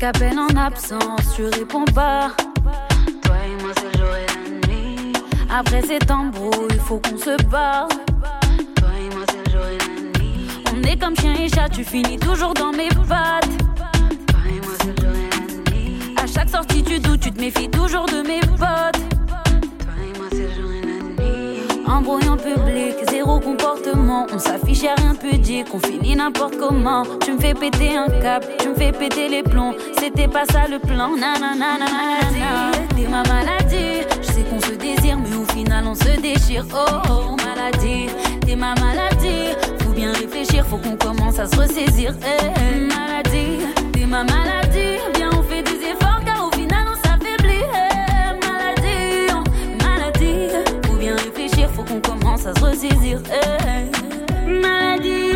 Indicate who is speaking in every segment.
Speaker 1: Appelle en absence, tu réponds pas. Toi et moi, c'est jour et la nuit. Après cet embrouille, il faut qu'on se parle. Toi et moi, c'est jour et la nuit. On est comme chien et chat, tu finis toujours dans mes pattes. Toi et moi, c'est jour et la nuit. À chaque sortie, tu doutes, tu te méfies toujours de Embrouille en public, zéro comportement. On s'affiche à rien pudique, on finit n'importe comment. Tu me fais péter un cap, tu me fais péter les plombs. C'était pas ça le plan, nanana, T'es ma maladie, je sais qu'on se désire, mais au final on se déchire. Oh, oh maladie, t'es ma maladie. Faut bien réfléchir, faut qu'on commence à se ressaisir. Eh, maladie, t'es ma maladie. Se ressaisir. Eh, maladie,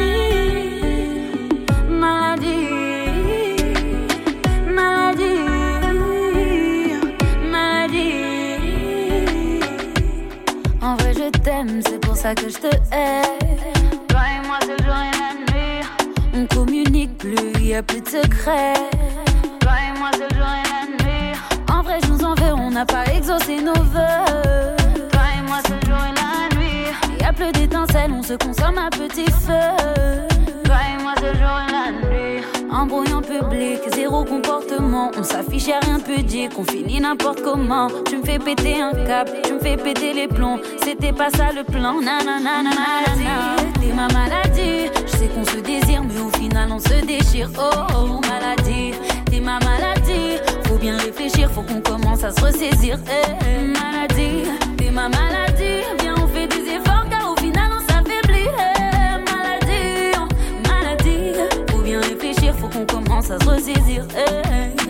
Speaker 1: maladie. Maladie, maladie. En vrai, je t'aime, c'est pour ça que je te hais. Toi et moi, le jour et la nuit. On communique plus, y a plus de secrets. Toi et moi, le jour et la nuit. En vrai, je nous en veux, on n'a pas exaucé nos vœux. Plus d'étincelles, on se consomme à petit feu. Toi et moi, le jour et la nuit. Embrouille en public, zéro comportement. On s'affiche à rien pudique, on finit n'importe comment. Tu me fais péter un cap, tu me fais péter les plombs. C'était pas ça le plan, nanana, T'es ma maladie, je sais qu'on se désire, mais au final on se déchire. Oh, oh maladie, t'es ma maladie. Faut bien réfléchir, faut qu'on commence à se ressaisir. Eh, maladie, t'es ma maladie. Qu'on commence à se ressaisir. Eh,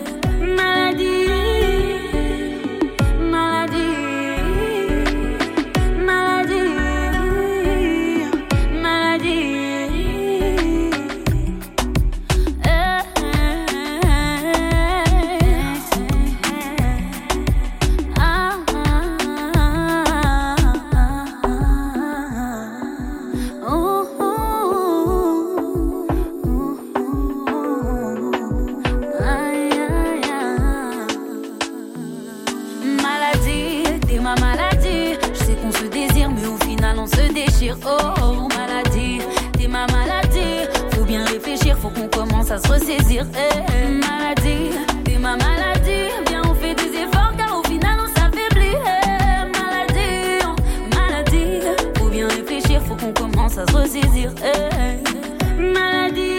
Speaker 1: oh, oh maladie, t'es ma maladie. Faut bien réfléchir, faut qu'on commence à se ressaisir. Eh, eh, maladie, t'es ma maladie. Viens, on fait des efforts car au final on s'affaiblit. Eh, maladie, maladie. Faut bien réfléchir, faut qu'on commence à se ressaisir. Maladie.